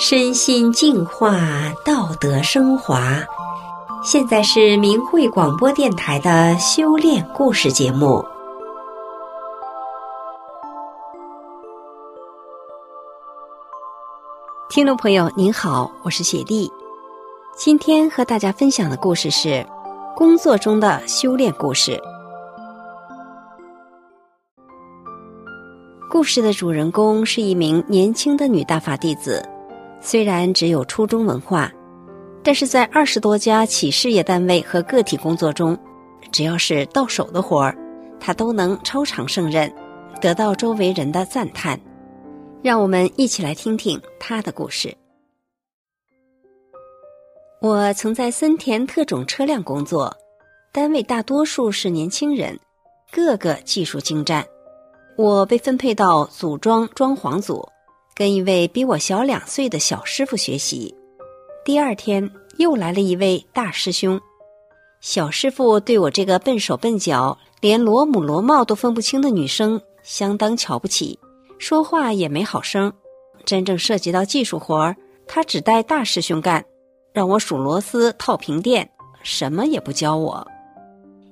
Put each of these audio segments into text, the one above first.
身心净化，道德升华。现在是明慧广播电台的修炼故事节目。听众朋友，您好，我是雪莉。今天和大家分享的故事是工作中的修炼故事。故事的主人公是一名年轻的女大法弟子。虽然只有初中文化，但是在二十多家企事业单位和个体工作中，只要是到手的活儿，他都能超常胜任，得到周围人的赞叹。让我们一起来听听他的故事。我曾在森田特种车辆工作，单位大多数是年轻人，个个技术精湛。我被分配到组装装潢组。跟一位比我小两岁的小师傅学习。第二天又来了一位大师兄，小师傅对我这个笨手笨脚、连螺母螺帽都分不清的女生相当瞧不起，说话也没好声。真正涉及到技术活儿，他只带大师兄干，让我数螺丝、套平垫，什么也不教我。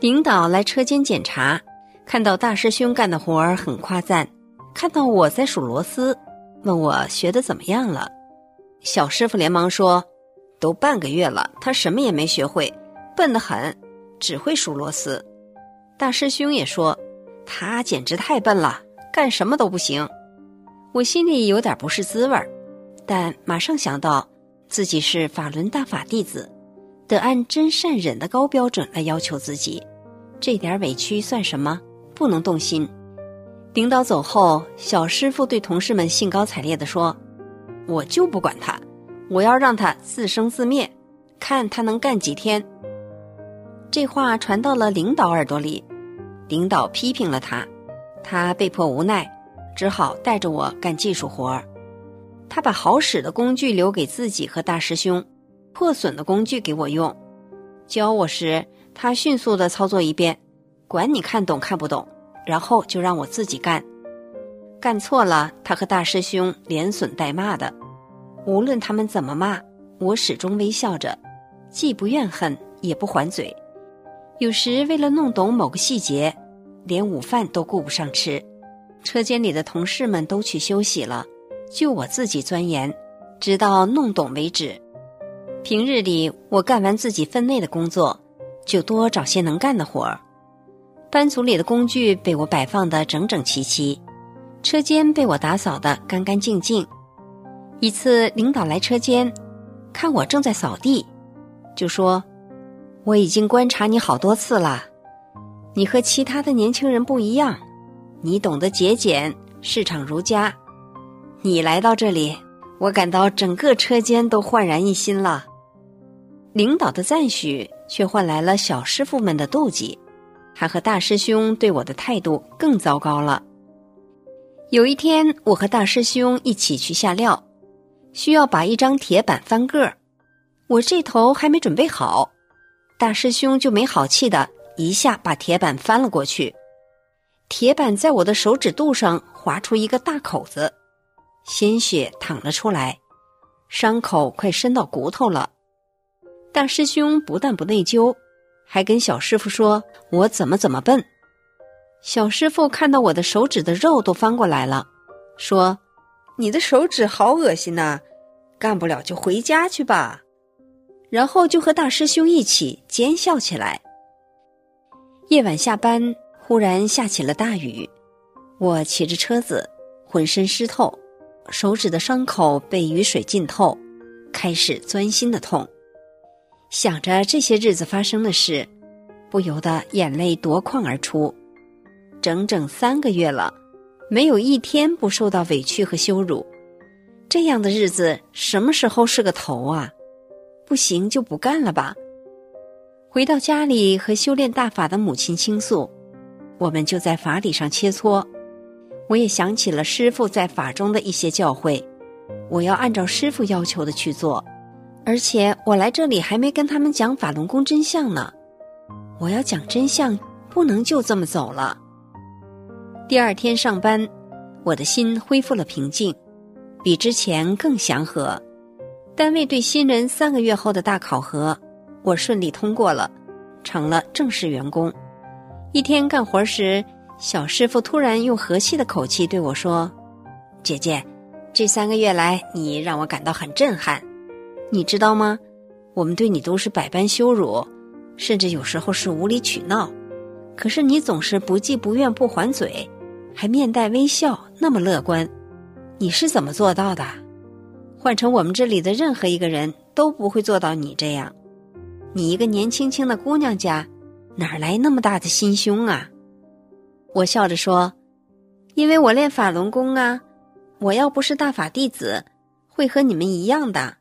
领导来车间检查，看到大师兄干的活儿很夸赞，看到我在数螺丝。问我学的怎么样了？小师傅连忙说：“都半个月了，他什么也没学会，笨得很，只会数螺丝。”大师兄也说：“他简直太笨了，干什么都不行。”我心里有点不是滋味儿，但马上想到自己是法轮大法弟子，得按真善忍的高标准来要求自己，这点委屈算什么？不能动心。领导走后，小师傅对同事们兴高采烈地说：“我就不管他，我要让他自生自灭，看他能干几天。”这话传到了领导耳朵里，领导批评了他，他被迫无奈，只好带着我干技术活儿。他把好使的工具留给自己和大师兄，破损的工具给我用。教我时，他迅速的操作一遍，管你看懂看不懂。然后就让我自己干，干错了，他和大师兄连损带骂的。无论他们怎么骂，我始终微笑着，既不怨恨，也不还嘴。有时为了弄懂某个细节，连午饭都顾不上吃。车间里的同事们都去休息了，就我自己钻研，直到弄懂为止。平日里我干完自己分内的工作，就多找些能干的活儿。班组里的工具被我摆放的整整齐齐，车间被我打扫的干干净净。一次领导来车间，看我正在扫地，就说：“我已经观察你好多次了，你和其他的年轻人不一样，你懂得节俭，市场如家。你来到这里，我感到整个车间都焕然一新了。”领导的赞许却换来了小师傅们的妒忌。他和大师兄对我的态度更糟糕了。有一天，我和大师兄一起去下料，需要把一张铁板翻个儿。我这头还没准备好，大师兄就没好气的一下把铁板翻了过去，铁板在我的手指肚上划出一个大口子，鲜血淌了出来，伤口快伸到骨头了。大师兄不但不内疚。还跟小师傅说：“我怎么怎么笨。”小师傅看到我的手指的肉都翻过来了，说：“你的手指好恶心呐，干不了就回家去吧。”然后就和大师兄一起奸笑起来。夜晚下班，忽然下起了大雨，我骑着车子，浑身湿透，手指的伤口被雨水浸透，开始钻心的痛。想着这些日子发生的事，不由得眼泪夺眶而出。整整三个月了，没有一天不受到委屈和羞辱。这样的日子什么时候是个头啊？不行就不干了吧。回到家里和修炼大法的母亲倾诉，我们就在法理上切磋。我也想起了师傅在法中的一些教诲，我要按照师傅要求的去做。而且我来这里还没跟他们讲法轮功真相呢，我要讲真相，不能就这么走了。第二天上班，我的心恢复了平静，比之前更祥和，单位对新人三个月后的大考核，我顺利通过了，成了正式员工。一天干活时，小师傅突然用和气的口气对我说：“姐姐，这三个月来，你让我感到很震撼。你知道吗？我们对你都是百般羞辱，甚至有时候是无理取闹，可是你总是不既不愿不还嘴，还面带微笑，那么乐观。你是怎么做到的？换成我们这里的任何一个人都不会做到你这样。你一个年轻轻的姑娘家，哪来那么大的心胸啊？”我笑着说：“因为我练法轮功啊，我要不是大法弟子，会和你们一样的。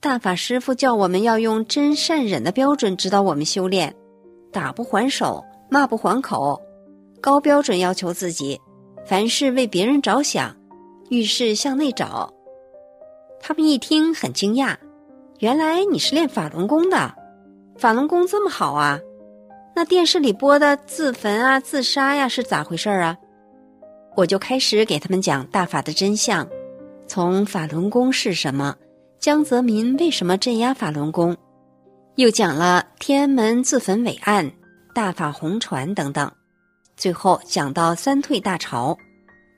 大法师傅叫我们要用真善忍的标准指导我们修炼，打不还手，骂不还口，高标准要求自己，凡事为别人着想，遇事向内找。”他们一听很惊讶，原来你是练法轮功的，法轮功这么好啊！那电视里播的自焚啊、自杀呀，是咋回事啊？我就开始给他们讲大法的真相，从法轮功是什么，江泽民为什么镇压法轮功，又讲了天安门自焚伟案、大法红传等等，最后讲到三退大潮，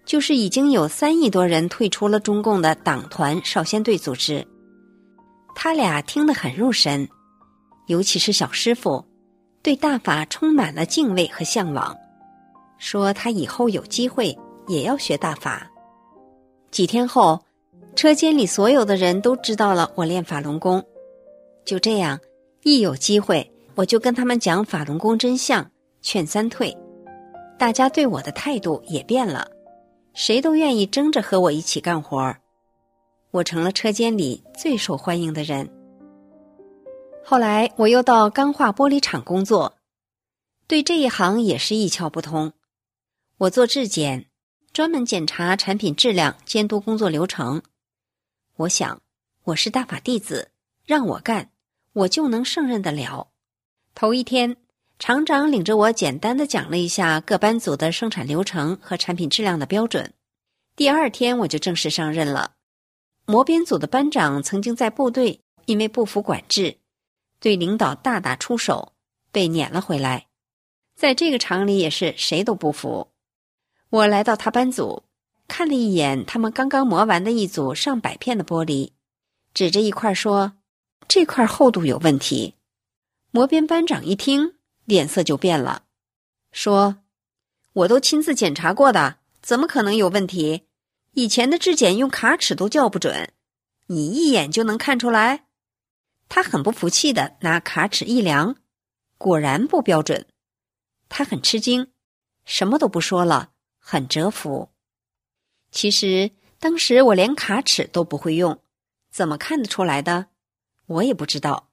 就是已经有三亿多人退出了中共的党团少先队组织。他俩听得很入神，尤其是小师傅。对大法充满了敬畏和向往，说他以后有机会也要学大法。几天后，车间里所有的人都知道了我练法轮功。就这样，一有机会我就跟他们讲法轮功真相，劝三退。大家对我的态度也变了，谁都愿意争着和我一起干活儿。我成了车间里最受欢迎的人。后来我又到钢化玻璃厂工作，对这一行也是一窍不通。我做质检，专门检查产品质量，监督工作流程。我想，我是大法弟子，让我干，我就能胜任得了。头一天，厂长领着我简单的讲了一下各班组的生产流程和产品质量的标准。第二天我就正式上任了。磨边组的班长曾经在部队因为不服管制。对领导大打出手，被撵了回来。在这个厂里也是谁都不服。我来到他班组，看了一眼他们刚刚磨完的一组上百片的玻璃，指着一块说：“这块厚度有问题。”磨边班长一听，脸色就变了，说：“我都亲自检查过的，怎么可能有问题？以前的质检用卡尺都校不准，你一眼就能看出来。”他很不服气的拿卡尺一量，果然不标准。他很吃惊，什么都不说了，很折服。其实当时我连卡尺都不会用，怎么看得出来的？我也不知道。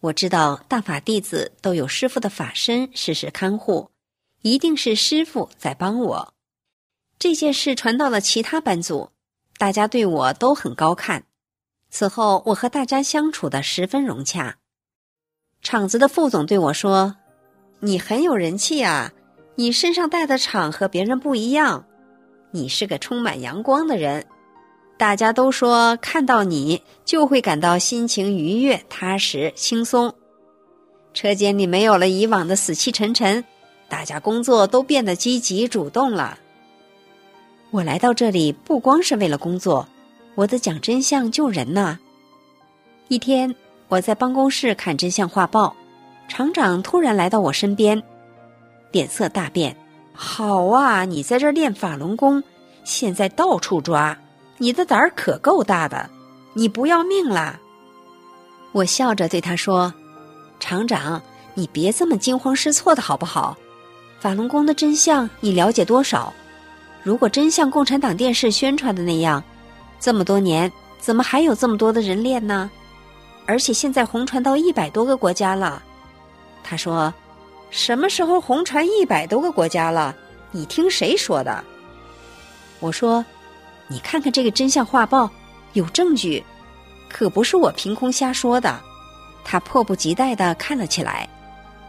我知道大法弟子都有师傅的法身时时看护，一定是师傅在帮我。这件事传到了其他班组，大家对我都很高看。此后，我和大家相处的十分融洽。厂子的副总对我说：“你很有人气啊，你身上带的厂和别人不一样，你是个充满阳光的人。大家都说看到你就会感到心情愉悦、踏实、轻松。车间里没有了以往的死气沉沉，大家工作都变得积极主动了。我来到这里不光是为了工作。”我得讲真相救人呐！一天，我在办公室看真相画报，厂长突然来到我身边，脸色大变。好啊，你在这儿练法轮功，现在到处抓，你的胆儿可够大的，你不要命啦！我笑着对他说：“厂长，你别这么惊慌失措的好不好？法轮功的真相你了解多少？如果真像共产党电视宣传的那样……”这么多年，怎么还有这么多的人练呢？而且现在红传到一百多个国家了。他说：“什么时候红传一百多个国家了？你听谁说的？”我说：“你看看这个真相画报，有证据，可不是我凭空瞎说的。”他迫不及待的看了起来。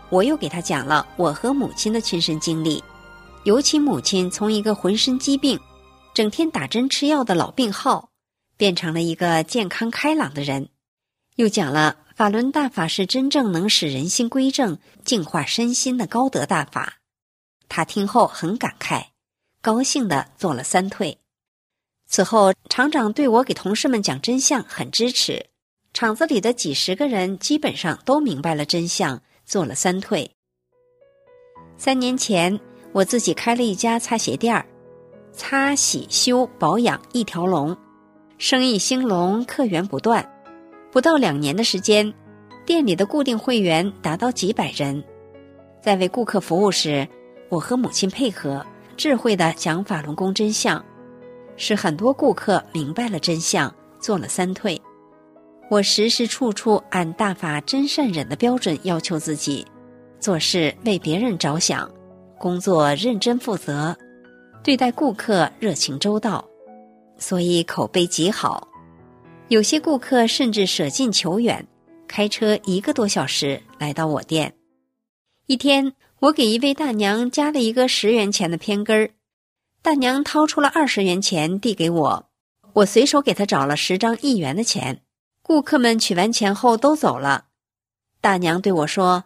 我又给他讲了我和母亲的亲身经历，尤其母亲从一个浑身疾病。整天打针吃药的老病号，变成了一个健康开朗的人。又讲了法轮大法是真正能使人心归正、净化身心的高德大法。他听后很感慨，高兴的做了三退。此后，厂长对我给同事们讲真相很支持，厂子里的几十个人基本上都明白了真相，做了三退。三年前，我自己开了一家擦鞋店儿，擦、洗、修、保养一条龙，生意兴隆，客源不断。不到两年的时间，店里的固定会员达到几百人。在为顾客服务时，我和母亲配合，智慧的讲法轮功真相。使很多顾客明白了真相，做了三退。我时时处处按大法真善忍的标准要求自己，做事为别人着想，工作认真负责，对待顾客热情周到，所以口碑极好。有些顾客甚至舍近求远，开车一个多小时来到我店。一天，我给一位大娘加了一个十元钱的偏根儿。大娘掏出了二十元钱递给我，我随手给她找了十张一元的钱。顾客们取完钱后都走了，大娘对我说：“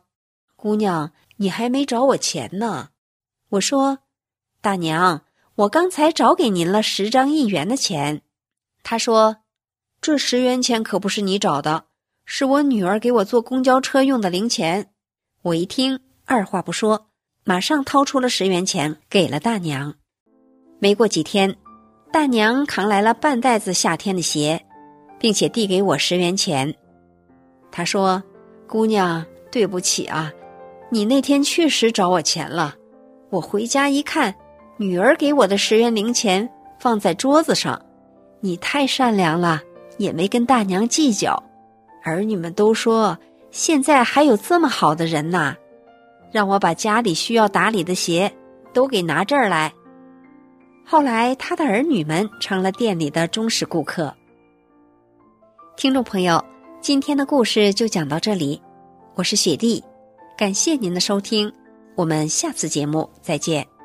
姑娘，你还没找我钱呢。”我说：“大娘，我刚才找给您了十张一元的钱。”她说：“这十元钱可不是你找的，是我女儿给我坐公交车用的零钱。”我一听，二话不说，马上掏出了十元钱给了大娘。没过几天，大娘扛来了半袋子夏天的鞋，并且递给我十元钱。她说：“姑娘，对不起啊，你那天确实找我钱了。我回家一看，女儿给我的十元零钱放在桌子上。你太善良了，也没跟大娘计较。儿女们都说，现在还有这么好的人呐，让我把家里需要打理的鞋都给拿这儿来。”后来，他的儿女们成了店里的忠实顾客。听众朋友，今天的故事就讲到这里，我是雪莉，感谢您的收听，我们下次节目再见。